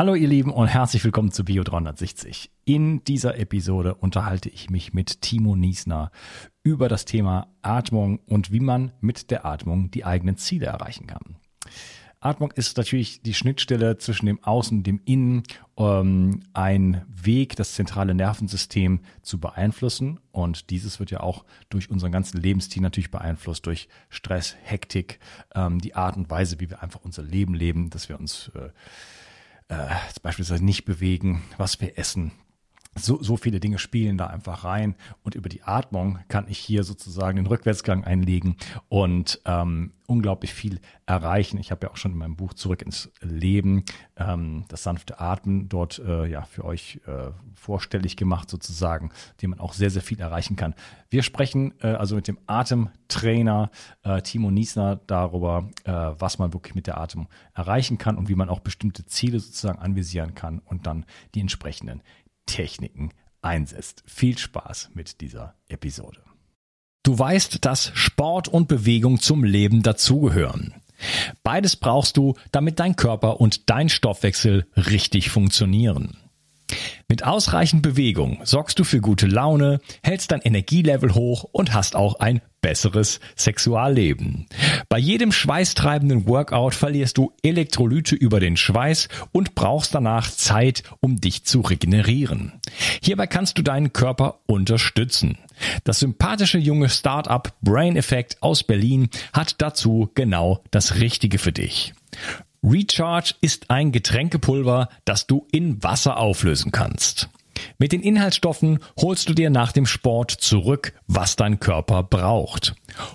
Hallo ihr Lieben und herzlich willkommen zu Bio 360. In dieser Episode unterhalte ich mich mit Timo Niesner über das Thema Atmung und wie man mit der Atmung die eigenen Ziele erreichen kann. Atmung ist natürlich die Schnittstelle zwischen dem Außen und dem Innen, ähm, ein Weg, das zentrale Nervensystem zu beeinflussen. Und dieses wird ja auch durch unseren ganzen Lebensstil natürlich beeinflusst, durch Stress, Hektik, ähm, die Art und Weise, wie wir einfach unser Leben leben, dass wir uns äh, äh, beispielsweise nicht bewegen, was wir essen, so, so viele Dinge spielen da einfach rein und über die Atmung kann ich hier sozusagen den Rückwärtsgang einlegen und ähm, unglaublich viel erreichen. Ich habe ja auch schon in meinem Buch Zurück ins Leben ähm, das sanfte Atmen dort äh, ja für euch äh, vorstellig gemacht sozusagen, die man auch sehr, sehr viel erreichen kann. Wir sprechen äh, also mit dem Atemtrainer äh, Timo Niesner darüber, äh, was man wirklich mit der Atmung erreichen kann und wie man auch bestimmte Ziele sozusagen anvisieren kann und dann die entsprechenden Techniken einsetzt. Viel Spaß mit dieser Episode. Du weißt, dass Sport und Bewegung zum Leben dazugehören. Beides brauchst du, damit dein Körper und dein Stoffwechsel richtig funktionieren. Mit ausreichend Bewegung sorgst du für gute Laune, hältst dein Energielevel hoch und hast auch ein besseres Sexualleben. Bei jedem schweißtreibenden Workout verlierst du Elektrolyte über den Schweiß und brauchst danach Zeit, um dich zu regenerieren. Hierbei kannst du deinen Körper unterstützen. Das sympathische junge Startup Brain Effect aus Berlin hat dazu genau das Richtige für dich. Recharge ist ein Getränkepulver, das du in Wasser auflösen kannst. Mit den Inhaltsstoffen holst du dir nach dem Sport zurück, was dein Körper braucht.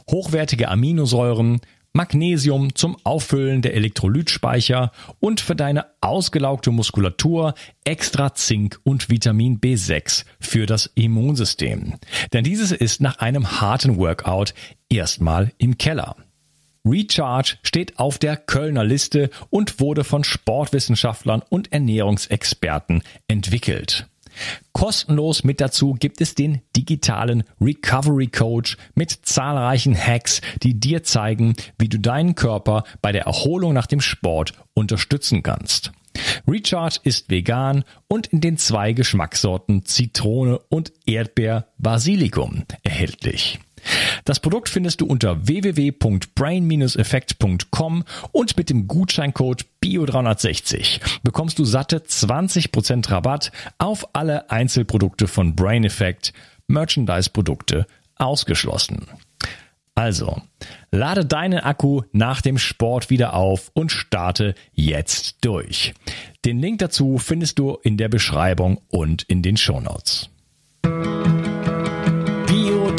Hochwertige Aminosäuren, Magnesium zum Auffüllen der Elektrolytspeicher und für deine ausgelaugte Muskulatur extra Zink und Vitamin B6 für das Immunsystem. Denn dieses ist nach einem harten Workout erstmal im Keller. Recharge steht auf der Kölner Liste und wurde von Sportwissenschaftlern und Ernährungsexperten entwickelt. Kostenlos mit dazu gibt es den digitalen Recovery Coach mit zahlreichen Hacks, die dir zeigen, wie du deinen Körper bei der Erholung nach dem Sport unterstützen kannst. Recharge ist vegan und in den zwei Geschmackssorten Zitrone und Erdbeer Basilikum erhältlich. Das Produkt findest du unter www.brain-effekt.com und mit dem Gutscheincode BIO360 bekommst du satte 20% Rabatt auf alle Einzelprodukte von Brain Effect, Merchandise-Produkte ausgeschlossen. Also, lade deinen Akku nach dem Sport wieder auf und starte jetzt durch. Den Link dazu findest du in der Beschreibung und in den Shownotes.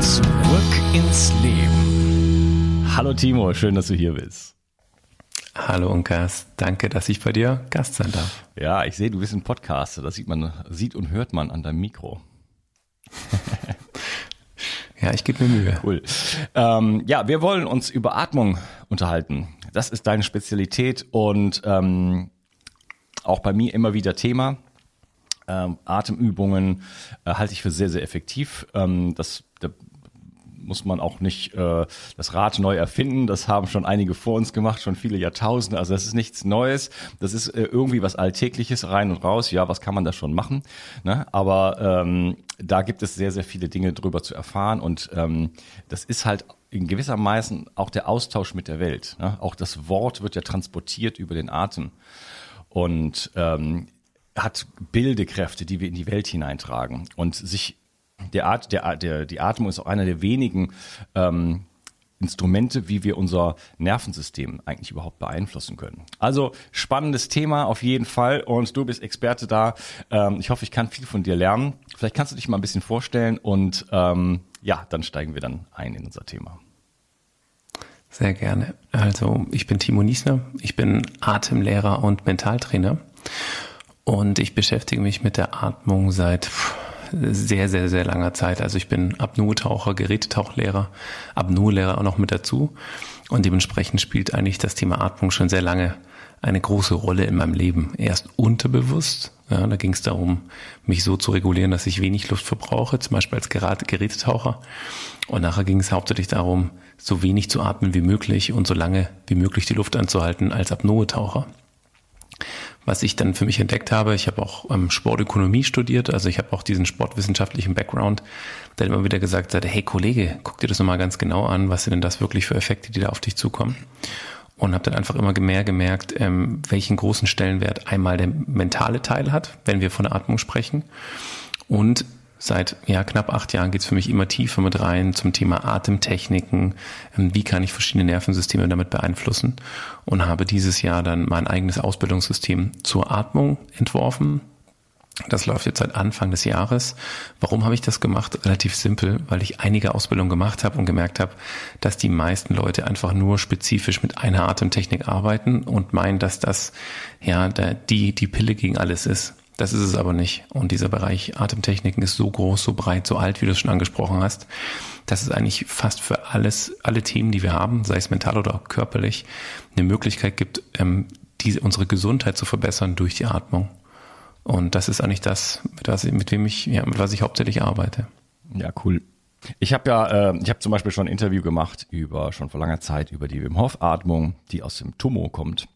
Zurück ins Leben. Hallo Timo, schön, dass du hier bist. Hallo Unkas, danke, dass ich bei dir Gast sein darf. Ja, ich sehe, du bist ein Podcaster. Das sieht man, sieht und hört man an deinem Mikro. ja, ich gebe mir Mühe. Cool. Ähm, ja, wir wollen uns über Atmung unterhalten. Das ist deine Spezialität und ähm, auch bei mir immer wieder Thema. Ähm, Atemübungen äh, halte ich für sehr, sehr effektiv. Ähm, das da muss man auch nicht äh, das Rad neu erfinden. Das haben schon einige vor uns gemacht, schon viele Jahrtausende. Also das ist nichts Neues. Das ist äh, irgendwie was Alltägliches rein und raus. Ja, was kann man da schon machen? Ne? Aber ähm, da gibt es sehr, sehr viele Dinge drüber zu erfahren. Und ähm, das ist halt in gewissermaßen auch der Austausch mit der Welt. Ne? Auch das Wort wird ja transportiert über den Atem. Und ähm, hat Bildekräfte, die wir in die Welt hineintragen. Und sich der Art, der, der, die Atmung ist auch einer der wenigen ähm, Instrumente, wie wir unser Nervensystem eigentlich überhaupt beeinflussen können. Also spannendes Thema auf jeden Fall und du bist Experte da. Ähm, ich hoffe, ich kann viel von dir lernen. Vielleicht kannst du dich mal ein bisschen vorstellen und ähm, ja, dann steigen wir dann ein in unser Thema. Sehr gerne. Also ich bin Timo Niesner, ich bin Atemlehrer und Mentaltrainer Und ich beschäftige mich mit der Atmung seit sehr, sehr, sehr langer Zeit. Also ich bin Apnoe-Taucher, Gerätetauchlehrer, Apnoe-Lehrer auch noch mit dazu. Und dementsprechend spielt eigentlich das Thema Atmung schon sehr lange eine große Rolle in meinem Leben. Erst unterbewusst, ja, da ging es darum, mich so zu regulieren, dass ich wenig Luft verbrauche, zum Beispiel als Gerätetaucher. Und nachher ging es hauptsächlich darum, so wenig zu atmen wie möglich und so lange wie möglich die Luft anzuhalten als Apnoe-Taucher. Was ich dann für mich entdeckt habe, ich habe auch ähm, Sportökonomie studiert, also ich habe auch diesen sportwissenschaftlichen Background, der immer wieder gesagt hat, hey Kollege, guck dir das nochmal ganz genau an, was sind denn das wirklich für Effekte, die da auf dich zukommen und habe dann einfach immer mehr gemerkt, ähm, welchen großen Stellenwert einmal der mentale Teil hat, wenn wir von der Atmung sprechen. Und seit ja, knapp acht Jahren geht's für mich immer tiefer mit rein zum Thema Atemtechniken, ähm, wie kann ich verschiedene Nervensysteme damit beeinflussen und habe dieses Jahr dann mein eigenes Ausbildungssystem zur Atmung entworfen, das läuft jetzt seit Anfang des Jahres. Warum habe ich das gemacht? Relativ simpel, weil ich einige Ausbildungen gemacht habe und gemerkt habe, dass die meisten Leute einfach nur spezifisch mit einer Atemtechnik arbeiten und meinen, dass das ja die, die Pille gegen alles ist. Das ist es aber nicht. Und dieser Bereich Atemtechniken ist so groß, so breit, so alt, wie du es schon angesprochen hast, dass es eigentlich fast für alles, alle Themen, die wir haben, sei es mental oder auch körperlich, eine Möglichkeit gibt, ähm, diese, unsere Gesundheit zu verbessern durch die Atmung. Und das ist eigentlich das, mit, was, mit wem ich, ja, mit was ich hauptsächlich arbeite. Ja, cool. Ich habe ja, äh, ich habe zum Beispiel schon ein Interview gemacht über schon vor langer Zeit über die Wim Hof Atmung, die aus dem Tumo kommt,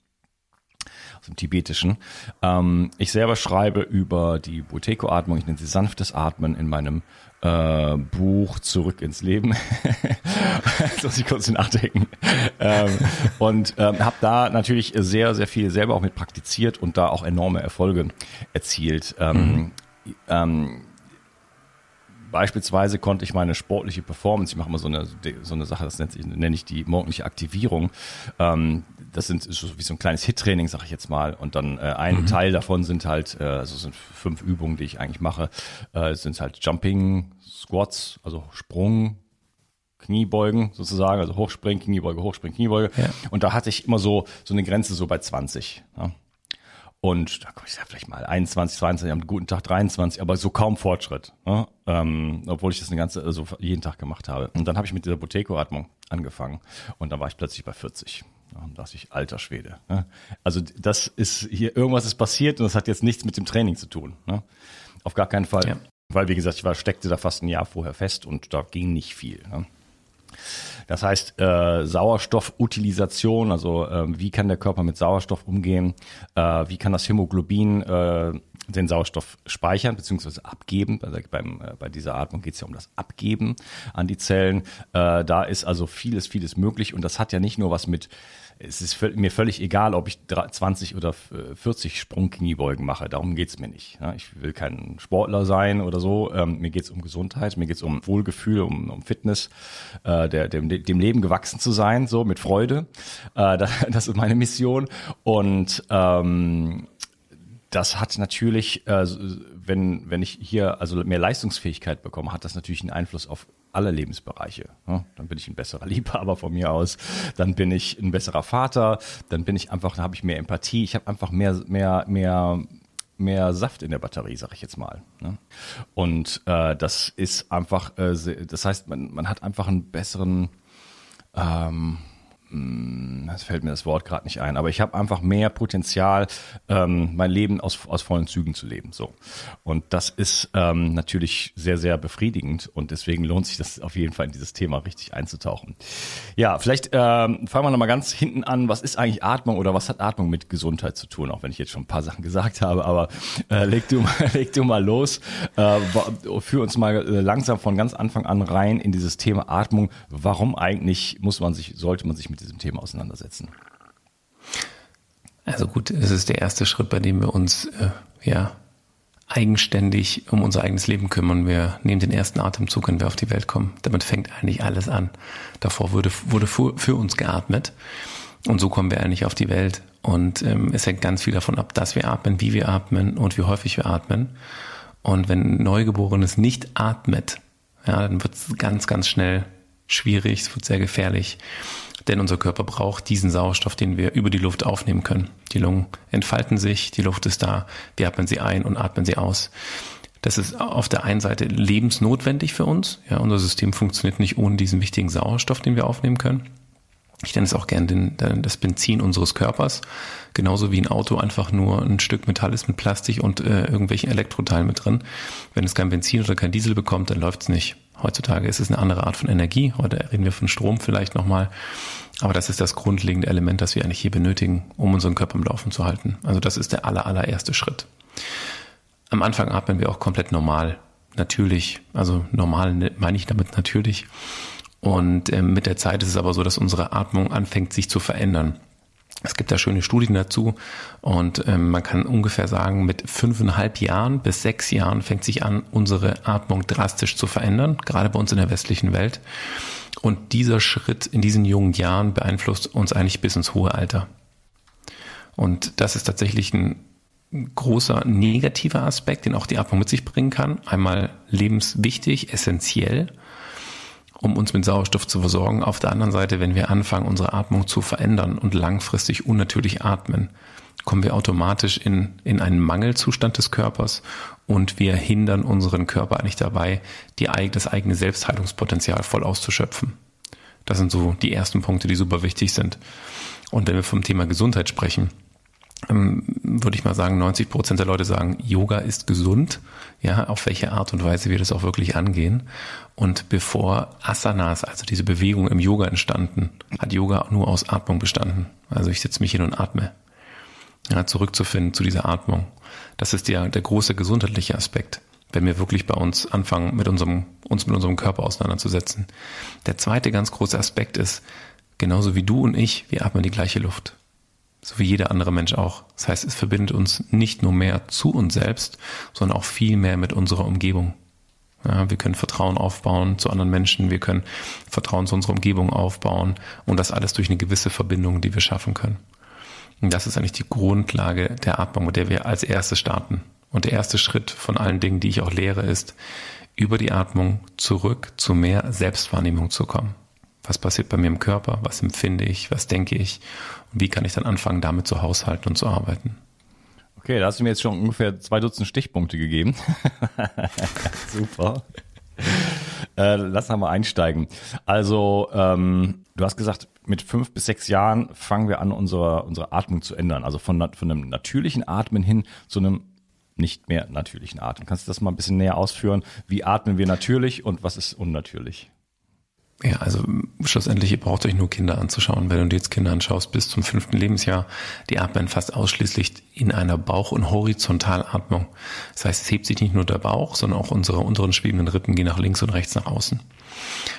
dem Tibetischen. Ähm, ich selber schreibe über die Buteko Atmung, ich nenne sie sanftes Atmen in meinem äh, Buch Zurück ins Leben. Jetzt muss ich kurz nachdenken. Ähm, und ähm, habe da natürlich sehr, sehr viel selber auch mit praktiziert und da auch enorme Erfolge erzielt. Ähm, mhm. ähm, Beispielsweise konnte ich meine sportliche Performance, ich mache mal so eine, so eine Sache, das nennt sich, nenne ich die morgendliche Aktivierung. Ähm, das sind ist wie so ein kleines Hit-Training, sage ich jetzt mal. Und dann äh, ein mhm. Teil davon sind halt, äh, also sind fünf Übungen, die ich eigentlich mache, äh, sind halt Jumping, Squats, also Sprung, Kniebeugen sozusagen, also Hochspringen, Kniebeuge, Hochspringen, Kniebeuge. Ja. Und da hatte ich immer so so eine Grenze so bei 20. Ja. Und da komme ich ja vielleicht mal 21, 22, am guten Tag 23, aber so kaum Fortschritt. Ne? Ähm, obwohl ich das eine ganze, also jeden Tag gemacht habe. Und dann habe ich mit dieser Boteco-Atmung angefangen und dann war ich plötzlich bei 40. Und dachte ich, alter Schwede. Ne? Also das ist hier, irgendwas ist passiert und das hat jetzt nichts mit dem Training zu tun. Ne? Auf gar keinen Fall. Ja. Weil, wie gesagt, ich war, steckte da fast ein Jahr vorher fest und da ging nicht viel. Ne? Das heißt, äh, Sauerstoffutilisation, also äh, wie kann der Körper mit Sauerstoff umgehen, äh, wie kann das Hämoglobin äh, den Sauerstoff speichern bzw. abgeben. Also beim, äh, bei dieser Atmung geht es ja um das Abgeben an die Zellen. Äh, da ist also vieles, vieles möglich und das hat ja nicht nur was mit es ist mir völlig egal, ob ich 20 oder 40 Sprungkniebeugen mache. Darum geht's mir nicht. Ich will kein Sportler sein oder so. Ähm, mir geht's um Gesundheit, mir geht's um Wohlgefühl, um, um Fitness, äh, dem, dem Leben gewachsen zu sein, so mit Freude. Äh, das ist meine Mission. Und ähm, das hat natürlich, äh, wenn, wenn ich hier also mehr Leistungsfähigkeit bekomme, hat das natürlich einen Einfluss auf alle Lebensbereiche. Ne? Dann bin ich ein besserer Liebhaber von mir aus, dann bin ich ein besserer Vater, dann bin ich einfach, dann habe ich mehr Empathie, ich habe einfach mehr, mehr, mehr, mehr Saft in der Batterie, sag ich jetzt mal. Ne? Und äh, das ist einfach, äh, das heißt, man, man hat einfach einen besseren ähm, hm, das fällt mir das Wort gerade nicht ein, aber ich habe einfach mehr Potenzial, ähm, mein Leben aus, aus vollen Zügen zu leben. So. Und das ist ähm, natürlich sehr, sehr befriedigend und deswegen lohnt sich das auf jeden Fall in dieses Thema richtig einzutauchen. Ja, vielleicht ähm, fangen wir nochmal ganz hinten an, was ist eigentlich Atmung oder was hat Atmung mit Gesundheit zu tun, auch wenn ich jetzt schon ein paar Sachen gesagt habe, aber äh, leg, du mal, leg du mal los, äh, führ uns mal äh, langsam von ganz Anfang an rein in dieses Thema Atmung. Warum eigentlich muss man sich, sollte man sich mit diesem Thema auseinandersetzen? Also gut, es ist der erste Schritt, bei dem wir uns äh, ja eigenständig um unser eigenes Leben kümmern. Wir nehmen den ersten Atemzug, wenn wir auf die Welt kommen. Damit fängt eigentlich alles an. Davor wurde, wurde für, für uns geatmet. Und so kommen wir eigentlich auf die Welt. Und ähm, es hängt ganz viel davon ab, dass wir atmen, wie wir atmen und wie häufig wir atmen. Und wenn ein Neugeborenes nicht atmet, ja, dann wird es ganz, ganz schnell schwierig, es wird sehr gefährlich. Denn unser Körper braucht diesen Sauerstoff, den wir über die Luft aufnehmen können. Die Lungen entfalten sich, die Luft ist da, wir atmen sie ein und atmen sie aus. Das ist auf der einen Seite lebensnotwendig für uns. Ja, unser System funktioniert nicht ohne diesen wichtigen Sauerstoff, den wir aufnehmen können. Ich nenne es auch gern den, das Benzin unseres Körpers. Genauso wie ein Auto einfach nur ein Stück Metall ist mit Plastik und äh, irgendwelchen Elektroteilen mit drin. Wenn es kein Benzin oder kein Diesel bekommt, dann läuft es nicht. Heutzutage ist es eine andere Art von Energie. Heute reden wir von Strom vielleicht nochmal. Aber das ist das grundlegende Element, das wir eigentlich hier benötigen, um unseren Körper im Laufen zu halten. Also das ist der aller, allererste Schritt. Am Anfang atmen wir auch komplett normal, natürlich. Also normal ne, meine ich damit natürlich. Und äh, mit der Zeit ist es aber so, dass unsere Atmung anfängt sich zu verändern. Es gibt da schöne Studien dazu und ähm, man kann ungefähr sagen, mit fünfeinhalb Jahren bis sechs Jahren fängt sich an, unsere Atmung drastisch zu verändern, gerade bei uns in der westlichen Welt. Und dieser Schritt in diesen jungen Jahren beeinflusst uns eigentlich bis ins hohe Alter. Und das ist tatsächlich ein großer negativer Aspekt, den auch die Atmung mit sich bringen kann. Einmal lebenswichtig, essentiell um uns mit Sauerstoff zu versorgen. Auf der anderen Seite, wenn wir anfangen, unsere Atmung zu verändern und langfristig unnatürlich atmen, kommen wir automatisch in, in einen Mangelzustand des Körpers und wir hindern unseren Körper eigentlich dabei, die, das eigene Selbstheilungspotenzial voll auszuschöpfen. Das sind so die ersten Punkte, die super wichtig sind. Und wenn wir vom Thema Gesundheit sprechen, würde ich mal sagen, 90 Prozent der Leute sagen, Yoga ist gesund, ja, auf welche Art und Weise wir das auch wirklich angehen. Und bevor Asanas, also diese Bewegung im Yoga entstanden, hat Yoga nur aus Atmung bestanden. Also ich setze mich hin und atme. Ja, zurückzufinden zu dieser Atmung. Das ist der, der große gesundheitliche Aspekt, wenn wir wirklich bei uns anfangen, mit unserem, uns mit unserem Körper auseinanderzusetzen. Der zweite ganz große Aspekt ist, genauso wie du und ich, wir atmen die gleiche Luft so wie jeder andere Mensch auch. Das heißt, es verbindet uns nicht nur mehr zu uns selbst, sondern auch viel mehr mit unserer Umgebung. Ja, wir können Vertrauen aufbauen zu anderen Menschen, wir können Vertrauen zu unserer Umgebung aufbauen und das alles durch eine gewisse Verbindung, die wir schaffen können. Und das ist eigentlich die Grundlage der Atmung, mit der wir als erstes starten. Und der erste Schritt von allen Dingen, die ich auch lehre, ist, über die Atmung zurück zu mehr Selbstwahrnehmung zu kommen. Was passiert bei mir im Körper? Was empfinde ich? Was denke ich? Und wie kann ich dann anfangen, damit zu haushalten und zu arbeiten? Okay, da hast du mir jetzt schon ungefähr zwei Dutzend Stichpunkte gegeben. Super. Äh, lass mal einsteigen. Also, ähm, du hast gesagt, mit fünf bis sechs Jahren fangen wir an, unsere, unsere Atmung zu ändern. Also von, von einem natürlichen Atmen hin zu einem nicht mehr natürlichen Atmen. Kannst du das mal ein bisschen näher ausführen? Wie atmen wir natürlich und was ist unnatürlich? Ja, also schlussendlich, ihr braucht euch nur Kinder anzuschauen. Wenn du dir jetzt Kinder anschaust, bis zum fünften Lebensjahr, die atmen fast ausschließlich in einer Bauch- und Horizontalatmung. Das heißt, es hebt sich nicht nur der Bauch, sondern auch unsere unteren schwebenden Rippen gehen nach links und rechts nach außen.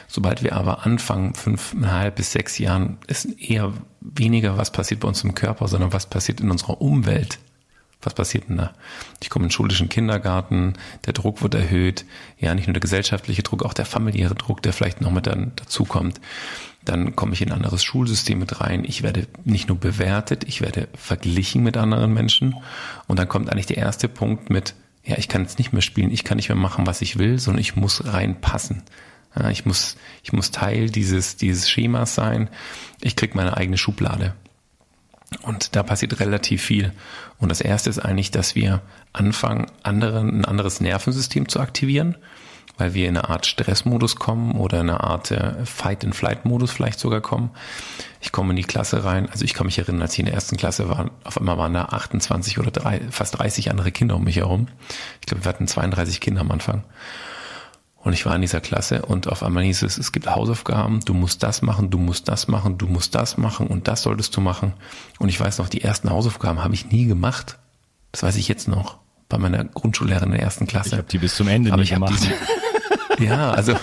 Sobald wir aber anfangen, fünfeinhalb bis sechs Jahren, ist eher weniger, was passiert bei uns im Körper, sondern was passiert in unserer Umwelt was passiert denn da? Ich komme in den schulischen Kindergarten, der Druck wird erhöht, ja, nicht nur der gesellschaftliche Druck, auch der familiäre Druck, der vielleicht noch mit dann dazukommt. Dann komme ich in ein anderes Schulsystem mit rein. Ich werde nicht nur bewertet, ich werde verglichen mit anderen Menschen. Und dann kommt eigentlich der erste Punkt mit, ja, ich kann jetzt nicht mehr spielen, ich kann nicht mehr machen, was ich will, sondern ich muss reinpassen. Ja, ich muss, ich muss Teil dieses, dieses Schemas sein. Ich krieg meine eigene Schublade. Und da passiert relativ viel. Und das erste ist eigentlich, dass wir anfangen, anderen, ein anderes Nervensystem zu aktivieren, weil wir in eine Art Stressmodus kommen oder in eine Art äh, Fight-and-Flight-Modus vielleicht sogar kommen. Ich komme in die Klasse rein. Also ich kann mich erinnern, als ich in der ersten Klasse war, auf einmal waren da 28 oder drei, fast 30 andere Kinder um mich herum. Ich glaube, wir hatten 32 Kinder am Anfang. Und ich war in dieser Klasse und auf einmal hieß es, es gibt Hausaufgaben, du musst das machen, du musst das machen, du musst das machen und das solltest du machen. Und ich weiß noch, die ersten Hausaufgaben habe ich nie gemacht. Das weiß ich jetzt noch. Bei meiner Grundschullehrerin in der ersten Klasse. Ich habe die bis zum Ende Aber nicht gemacht. Diese, ja, also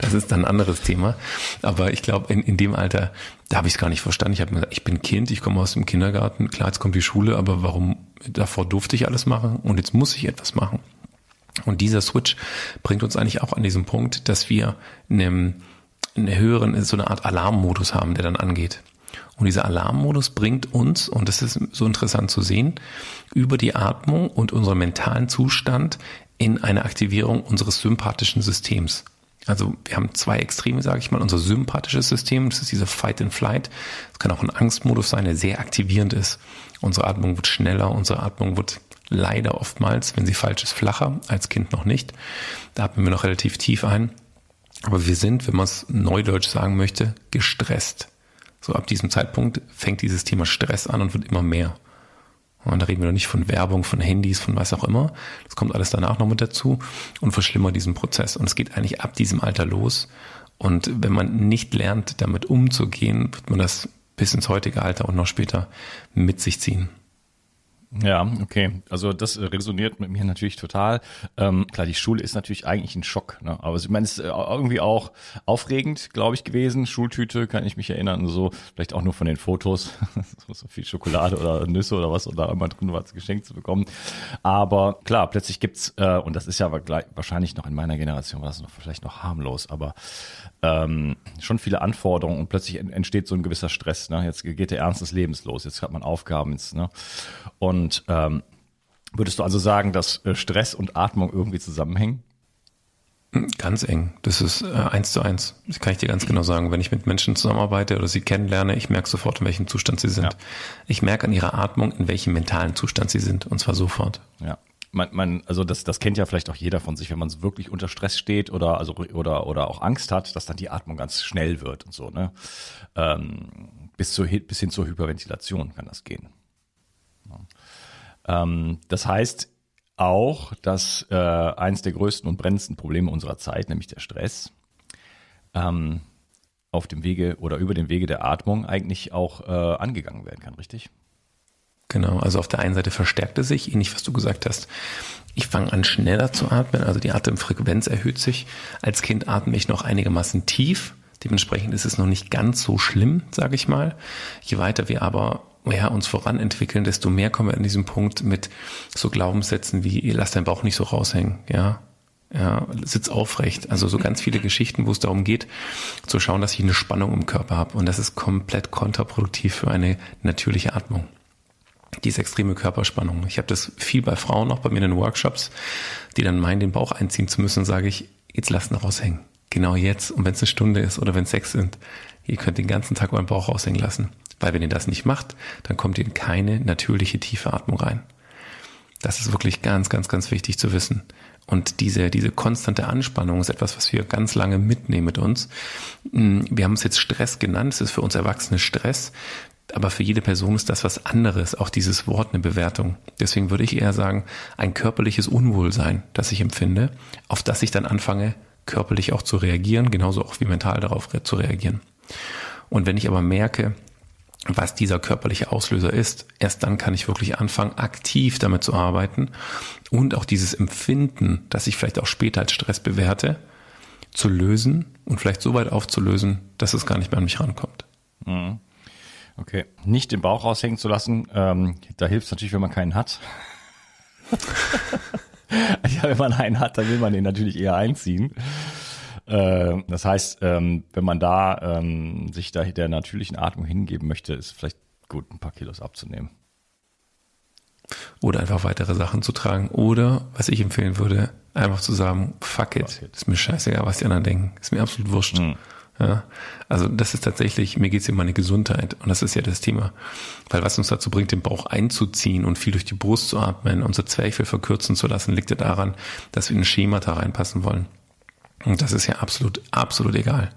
das ist dann ein anderes Thema. Aber ich glaube, in, in dem Alter, da habe ich es gar nicht verstanden. Ich habe mir gesagt, ich bin Kind, ich komme aus dem Kindergarten, klar, jetzt kommt die Schule, aber warum davor durfte ich alles machen und jetzt muss ich etwas machen? Und dieser Switch bringt uns eigentlich auch an diesen Punkt, dass wir einen, einen höheren, so eine Art Alarmmodus haben, der dann angeht. Und dieser Alarmmodus bringt uns, und das ist so interessant zu sehen, über die Atmung und unseren mentalen Zustand in eine Aktivierung unseres sympathischen Systems. Also wir haben zwei Extreme, sage ich mal. Unser sympathisches System, das ist dieser Fight and Flight. Das kann auch ein Angstmodus sein, der sehr aktivierend ist. Unsere Atmung wird schneller, unsere Atmung wird leider oftmals, wenn sie falsch ist, flacher, als Kind noch nicht. Da atmen wir noch relativ tief ein. Aber wir sind, wenn man es neudeutsch sagen möchte, gestresst. So ab diesem Zeitpunkt fängt dieses Thema Stress an und wird immer mehr. Und da reden wir noch nicht von Werbung, von Handys, von was auch immer. Das kommt alles danach noch mit dazu und verschlimmert diesen Prozess. Und es geht eigentlich ab diesem Alter los. Und wenn man nicht lernt, damit umzugehen, wird man das bis ins heutige Alter und noch später mit sich ziehen. Ja, okay. Also das äh, resoniert mit mir natürlich total. Ähm, klar, die Schule ist natürlich eigentlich ein Schock. Ne? Aber ich meine, es ist äh, irgendwie auch aufregend, glaube ich, gewesen. Schultüte, kann ich mich erinnern. So, vielleicht auch nur von den Fotos. so viel Schokolade oder Nüsse oder was da immer drin war, als Geschenk zu bekommen. Aber klar, plötzlich gibt's äh, und das ist ja wahrscheinlich noch in meiner Generation, war das noch vielleicht noch harmlos, aber ähm, schon viele Anforderungen und plötzlich entsteht so ein gewisser Stress. Ne? Jetzt geht der Ernst des Lebens los. Jetzt hat man Aufgaben. Jetzt, ne? Und und ähm, würdest du also sagen, dass äh, Stress und Atmung irgendwie zusammenhängen? Ganz eng. Das ist äh, eins zu eins. Das kann ich dir ganz genau sagen. Wenn ich mit Menschen zusammenarbeite oder sie kennenlerne, ich merke sofort, in welchem Zustand sie sind. Ja. Ich merke an ihrer Atmung, in welchem mentalen Zustand sie sind. Und zwar sofort. Ja. Man, man, also das, das kennt ja vielleicht auch jeder von sich, wenn man wirklich unter Stress steht oder also oder oder auch Angst hat, dass dann die Atmung ganz schnell wird und so. Ne? Ähm, bis, zu, bis hin zur Hyperventilation kann das gehen. Ähm, das heißt auch, dass äh, eins der größten und brennendsten Probleme unserer Zeit, nämlich der Stress, ähm, auf dem Wege oder über den Wege der Atmung eigentlich auch äh, angegangen werden kann, richtig? Genau, also auf der einen Seite verstärkt es sich, ähnlich was du gesagt hast. Ich fange an schneller zu atmen, also die Atemfrequenz erhöht sich. Als Kind atme ich noch einigermaßen tief. Dementsprechend ist es noch nicht ganz so schlimm, sage ich mal. Je weiter wir aber ja, uns voranentwickeln, desto mehr kommen wir an diesem Punkt mit so Glaubenssätzen wie, lass deinen Bauch nicht so raushängen, ja. Ja, sitz aufrecht. Also so ganz viele Geschichten, wo es darum geht, zu schauen, dass ich eine Spannung im Körper habe. Und das ist komplett kontraproduktiv für eine natürliche Atmung. Diese extreme Körperspannung. Ich habe das viel bei Frauen noch bei mir in den Workshops, die dann meinen, den Bauch einziehen zu müssen, sage ich, jetzt lass ihn raushängen. Genau jetzt. Und wenn es eine Stunde ist oder wenn es sechs sind, ihr könnt den ganzen Tag euren Bauch raushängen lassen. Weil wenn ihr das nicht macht, dann kommt ihr in keine natürliche tiefe Atmung rein. Das ist wirklich ganz, ganz, ganz wichtig zu wissen. Und diese, diese konstante Anspannung ist etwas, was wir ganz lange mitnehmen mit uns. Hm, wir haben es jetzt Stress genannt. Es ist für uns Erwachsene Stress. Aber für jede Person ist das was anderes. Auch dieses Wort eine Bewertung. Deswegen würde ich eher sagen, ein körperliches Unwohlsein, das ich empfinde, auf das ich dann anfange, körperlich auch zu reagieren, genauso auch wie mental darauf zu reagieren. Und wenn ich aber merke, was dieser körperliche Auslöser ist. Erst dann kann ich wirklich anfangen, aktiv damit zu arbeiten und auch dieses Empfinden, das ich vielleicht auch später als Stress bewerte, zu lösen und vielleicht so weit aufzulösen, dass es gar nicht mehr an mich rankommt. Mhm. Okay, nicht den Bauch raushängen zu lassen, ähm, da hilft es natürlich, wenn man keinen hat. ja, wenn man einen hat, dann will man den natürlich eher einziehen. Äh, das heißt, ähm, wenn man da ähm, sich da der natürlichen Atmung hingeben möchte, ist vielleicht gut, ein paar Kilos abzunehmen. Oder einfach weitere Sachen zu tragen. Oder, was ich empfehlen würde, einfach zu sagen, fuck it, fuck it. ist mir scheißegal, was die anderen denken. Ist mir absolut wurscht. Mhm. Ja, also das ist tatsächlich, mir geht es um meine Gesundheit und das ist ja das Thema. Weil was uns dazu bringt, den Bauch einzuziehen und viel durch die Brust zu atmen, unser Zwerchfell verkürzen zu lassen, liegt ja daran, dass wir in ein Schema da reinpassen wollen. Und das ist ja absolut, absolut egal.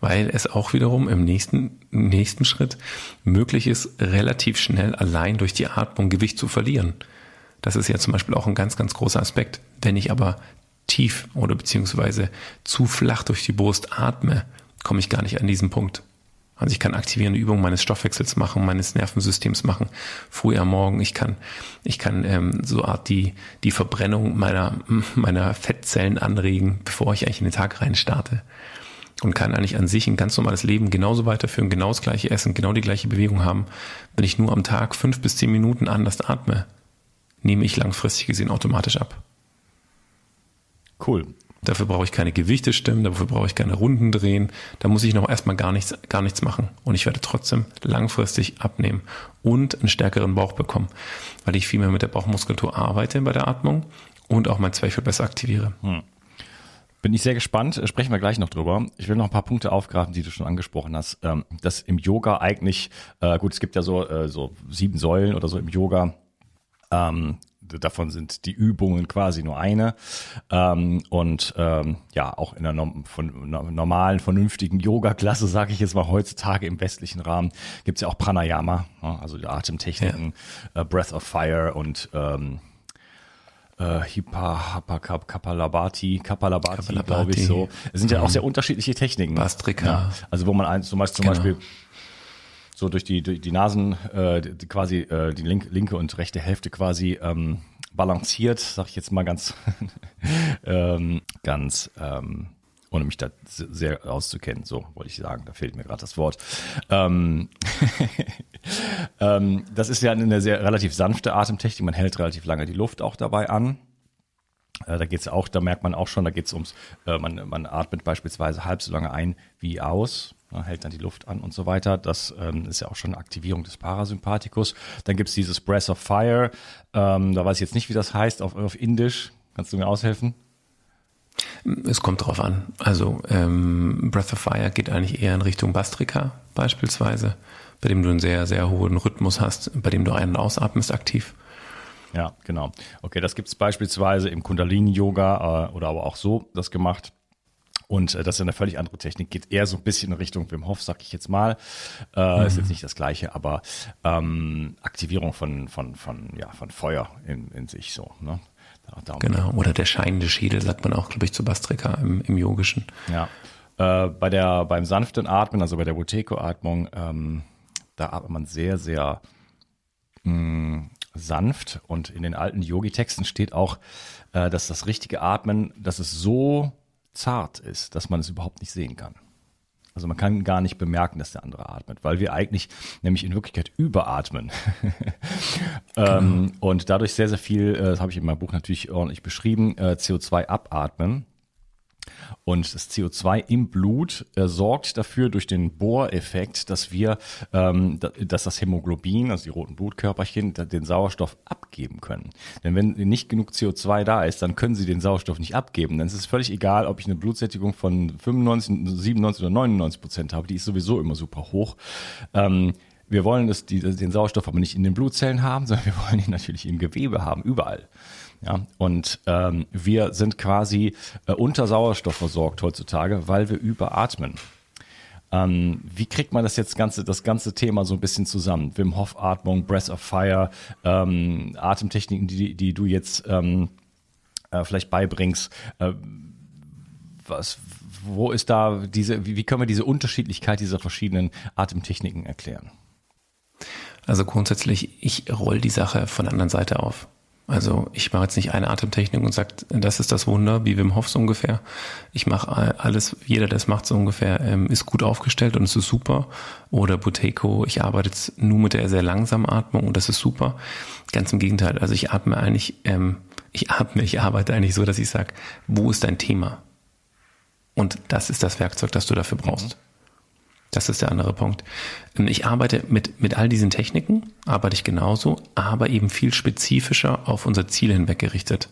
Weil es auch wiederum im nächsten, nächsten Schritt möglich ist, relativ schnell allein durch die Atmung Gewicht zu verlieren. Das ist ja zum Beispiel auch ein ganz, ganz großer Aspekt. Wenn ich aber tief oder beziehungsweise zu flach durch die Brust atme, komme ich gar nicht an diesen Punkt. Also ich kann aktivierende Übungen meines Stoffwechsels machen, meines Nervensystems machen, früh am Morgen. Ich kann, ich kann ähm, so Art die, die Verbrennung meiner, meiner Fettzellen anregen, bevor ich eigentlich in den Tag rein starte. Und kann eigentlich an sich ein ganz normales Leben genauso weiterführen, genau das gleiche Essen, genau die gleiche Bewegung haben. Wenn ich nur am Tag fünf bis zehn Minuten anders atme, nehme ich langfristig gesehen automatisch ab. Cool. Dafür brauche ich keine Gewichte stemmen, dafür brauche ich keine Runden drehen. Da muss ich noch erstmal gar nichts, gar nichts machen. Und ich werde trotzdem langfristig abnehmen und einen stärkeren Bauch bekommen, weil ich viel mehr mit der Bauchmuskulatur arbeite bei der Atmung und auch mein Zwerchfell besser aktiviere. Hm. Bin ich sehr gespannt. Sprechen wir gleich noch drüber. Ich will noch ein paar Punkte aufgreifen, die du schon angesprochen hast. Ähm, dass im Yoga eigentlich, äh, gut, es gibt ja so, äh, so sieben Säulen oder so im Yoga. Ähm, davon sind die Übungen quasi nur eine. Ähm, und ähm, ja, auch in einer von, normalen, vernünftigen Yoga-Klasse, sage ich jetzt mal heutzutage im westlichen Rahmen, gibt's ja auch Pranayama, ne? also die Atemtechniken, ja. äh, Breath of Fire und ähm, äh, Hipa, Hapa, Kapalabati, Kapalabati, glaube ich so. Es sind ja auch mhm. sehr unterschiedliche Techniken. Bastrika. Ja, also wo man eins, zum Beispiel, zum genau. Beispiel so durch die, durch die Nasen, äh, die, quasi äh, die link, linke und rechte Hälfte quasi ähm, balanciert, sag ich jetzt mal ganz, ähm, ganz, ähm, ohne mich da sehr auszukennen, so wollte ich sagen, da fehlt mir gerade das Wort. Ähm, ähm, das ist ja eine sehr relativ sanfte Atemtechnik, man hält relativ lange die Luft auch dabei an. Äh, da geht's auch, da merkt man auch schon, da geht's ums, äh, man, man atmet beispielsweise halb so lange ein wie aus, hält dann die Luft an und so weiter. Das ähm, ist ja auch schon eine Aktivierung des Parasympathikus. Dann gibt's dieses Breath of Fire, ähm, da weiß ich jetzt nicht, wie das heißt auf, auf Indisch. Kannst du mir aushelfen? Es kommt drauf an. Also ähm, Breath of Fire geht eigentlich eher in Richtung Bastrika beispielsweise, bei dem du einen sehr, sehr hohen Rhythmus hast, bei dem du ein- und ausatmest aktiv. Ja, genau. Okay, das gibt es beispielsweise im Kundalini-Yoga äh, oder aber auch so das gemacht. Und äh, das ist eine völlig andere Technik, geht eher so ein bisschen in Richtung Wim Hof, sag ich jetzt mal. Äh, mhm. Ist jetzt nicht das gleiche, aber ähm, Aktivierung von, von, von, ja, von Feuer in, in sich so. Ne? genau, oder der scheinende Schädel, sagt man auch, glaube ich, zu Bastrika im, im Yogischen. Ja. Äh, bei der, beim sanften Atmen, also bei der Buteyko-Atmung, ähm, da atmet man sehr, sehr mh, mm, sanft. Und in den alten Yogi-Texten steht auch, äh, dass das richtige Atmen, dass es so zart ist, dass man es überhaupt nicht sehen kann. Also man kann gar nicht bemerken, dass der andere atmet, weil wir eigentlich nämlich in Wirklichkeit überatmen. genau. ähm, und dadurch sehr, sehr viel, äh, das habe ich in meinem Buch natürlich ordentlich beschrieben, äh, CO2 abatmen. Und das CO2 im Blut äh, sorgt dafür durch den Bohreffekt, dass wir, ähm, dass das Hämoglobin, also die roten Blutkörperchen, den Sauerstoff abgeben können. Denn wenn nicht genug CO2 da ist, dann können sie den Sauerstoff nicht abgeben. Dann ist es völlig egal, ob ich eine Blutsättigung von 95, 97 oder 99 Prozent habe. Die ist sowieso immer super hoch. Ähm, wir wollen das, die, den Sauerstoff aber nicht in den Blutzellen haben, sondern wir wollen ihn natürlich im Gewebe haben, überall. Ja, und ähm, wir sind quasi äh, unter Sauerstoff versorgt heutzutage, weil wir überatmen. Ähm, wie kriegt man das jetzt ganze, das ganze Thema so ein bisschen zusammen? Wim Hof Atmung, Breath of Fire, ähm, Atemtechniken, die, die du jetzt ähm, äh, vielleicht beibringst. Äh, was, wo ist da diese, wie, wie können wir diese Unterschiedlichkeit dieser verschiedenen Atemtechniken erklären? Also grundsätzlich, ich roll die Sache von der anderen Seite auf. Also ich mache jetzt nicht eine Atemtechnik und sage, das ist das Wunder, wie Wim Hof so ungefähr. Ich mache alles, jeder, der es macht so ungefähr, ähm, ist gut aufgestellt und es ist super. Oder Buteyko, ich arbeite jetzt nur mit der sehr langsamen Atmung und das ist super. Ganz im Gegenteil, also ich atme eigentlich, ähm, ich atme, ich arbeite eigentlich so, dass ich sage, wo ist dein Thema? Und das ist das Werkzeug, das du dafür brauchst. Mhm. Das ist der andere Punkt. Ähm, ich arbeite mit, mit all diesen Techniken, arbeite ich genauso, aber eben viel spezifischer auf unser Ziel hinweg gerichtet.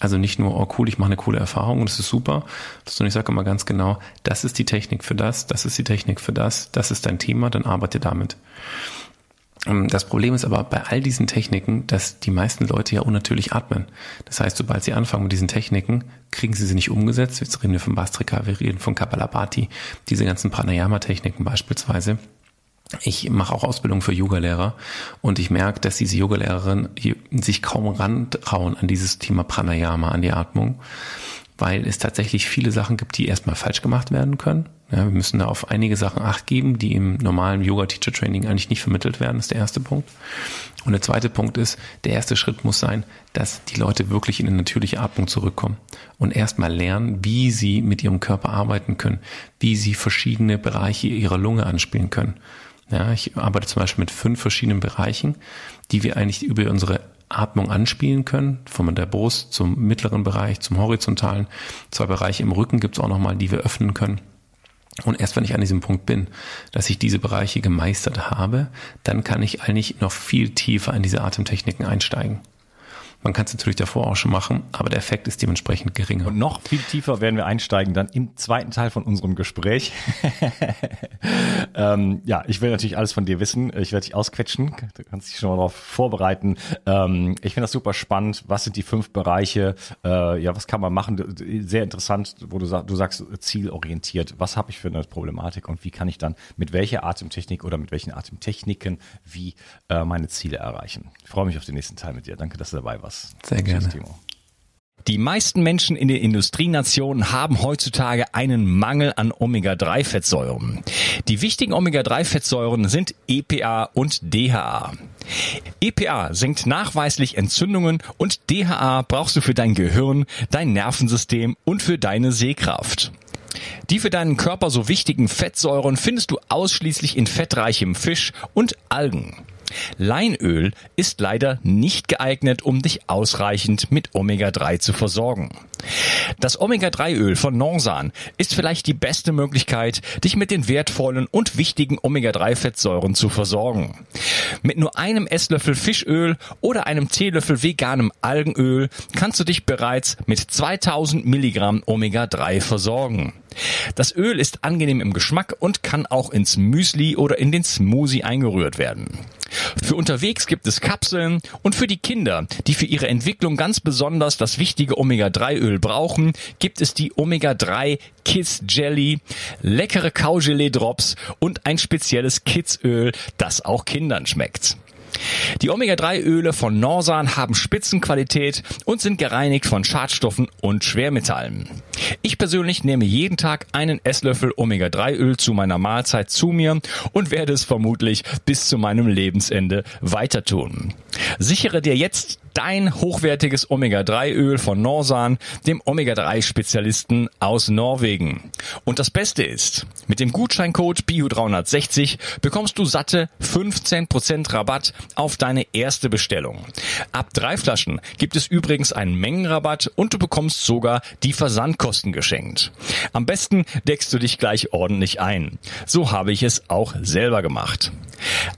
Also nicht nur, oh cool, ich mache eine coole Erfahrung und das ist super, sondern ich sage immer ganz genau, das ist die Technik für das, das ist die Technik für das, das ist dein Thema, dann arbeite damit. Ähm, das Problem ist aber bei all diesen Techniken, dass die meisten Leute ja unnatürlich atmen. Das heißt, sobald sie anfangen mit diesen Techniken, kriegen sie sie nicht umgesetzt. Jetzt reden wir von Bastrika, wir reden von Kapalabhati, diese ganzen Pranayama-Techniken beispielsweise. Ich mache auch Ausbildung für Yogalehrer und ich merke, dass diese Yogalehrerinnen sich kaum rantrauen an dieses Thema Pranayama, an die Atmung, weil es tatsächlich viele Sachen gibt, die erstmal falsch gemacht werden können ja, wir müssen da auf einige Sachen Acht geben, die im normalen Yoga-Teacher-Training eigentlich nicht vermittelt werden, ist der erste Punkt. Und der zweite Punkt ist, der erste Schritt muss sein, dass die Leute wirklich in eine natürliche Atmung zurückkommen und erstmal lernen, wie sie mit ihrem Körper arbeiten können, wie sie verschiedene Bereiche ihrer Lunge anspielen können. Ja, ich arbeite zum Beispiel mit fünf verschiedenen Bereichen, die wir eigentlich über unsere Atmung anspielen können, von der Brust zum mittleren Bereich, zum horizontalen. Zwei Bereiche im Rücken gibt es auch nochmal, die wir öffnen können. Und erst wenn ich an diesem Punkt bin, dass ich diese Bereiche gemeistert habe, dann kann ich eigentlich noch viel tiefer in diese Atemtechniken einsteigen. Man kann es natürlich davor auch schon machen, aber der Effekt ist dementsprechend geringer. Und noch viel tiefer werden wir einsteigen dann im zweiten Teil von unserem Gespräch. ähm, ja, ich will natürlich alles von dir wissen. Ich werde dich ausquetschen. Du kannst dich schon mal darauf vorbereiten. Ähm, ich finde das super spannend. Was sind die fünf Bereiche? Äh, ja, was kann man machen? Sehr interessant, wo du, sag, du sagst zielorientiert. Was habe ich für eine Problematik und wie kann ich dann mit welcher Atemtechnik oder mit welchen Atemtechniken wie äh, meine Ziele erreichen? Ich freue mich auf den nächsten Teil mit dir. Danke, dass du dabei warst. Sehr gerne. Die meisten Menschen in den Industrienationen haben heutzutage einen Mangel an Omega-3-Fettsäuren. Die wichtigen Omega-3-Fettsäuren sind EPA und DHA. EPA senkt nachweislich Entzündungen und DHA brauchst du für dein Gehirn, dein Nervensystem und für deine Sehkraft. Die für deinen Körper so wichtigen Fettsäuren findest du ausschließlich in fettreichem Fisch und Algen. Leinöl ist leider nicht geeignet, um dich ausreichend mit Omega-3 zu versorgen. Das Omega-3-Öl von Norsan ist vielleicht die beste Möglichkeit, dich mit den wertvollen und wichtigen Omega-3-Fettsäuren zu versorgen. Mit nur einem Esslöffel Fischöl oder einem Teelöffel veganem Algenöl kannst du dich bereits mit 2000 Milligramm Omega-3 versorgen. Das Öl ist angenehm im Geschmack und kann auch ins Müsli oder in den Smoothie eingerührt werden. Für unterwegs gibt es Kapseln und für die Kinder, die für ihre Entwicklung ganz besonders das wichtige Omega-3-Öl brauchen, gibt es die Omega-3 Kids Jelly, leckere Kaugelee Drops und ein spezielles Kids Öl, das auch Kindern schmeckt. Die Omega-3-Öle von Norsan haben Spitzenqualität und sind gereinigt von Schadstoffen und Schwermetallen. Ich persönlich nehme jeden Tag einen Esslöffel Omega-3-Öl zu meiner Mahlzeit zu mir und werde es vermutlich bis zu meinem Lebensende weiter tun. Sichere dir jetzt dein hochwertiges Omega-3-Öl von Norsan, dem Omega-3-Spezialisten aus Norwegen. Und das Beste ist, mit dem Gutscheincode BIO360 bekommst du satte 15% Rabatt auf deine erste Bestellung. Ab drei Flaschen gibt es übrigens einen Mengenrabatt und du bekommst sogar die Versandkosten geschenkt. Am besten deckst du dich gleich ordentlich ein. So habe ich es auch selber gemacht.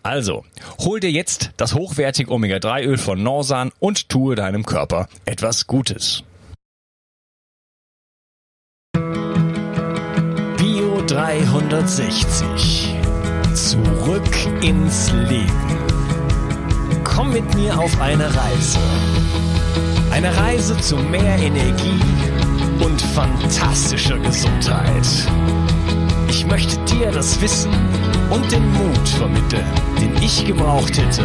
Also, hol dir jetzt das hochwertige Omega-3-Öl von Norsan und tue deinem Körper etwas Gutes. Bio 360. Zurück ins Leben. Komm mit mir auf eine Reise. Eine Reise zu mehr Energie und fantastischer Gesundheit. Ich möchte dir das Wissen und den Mut vermitteln, den ich gebraucht hätte,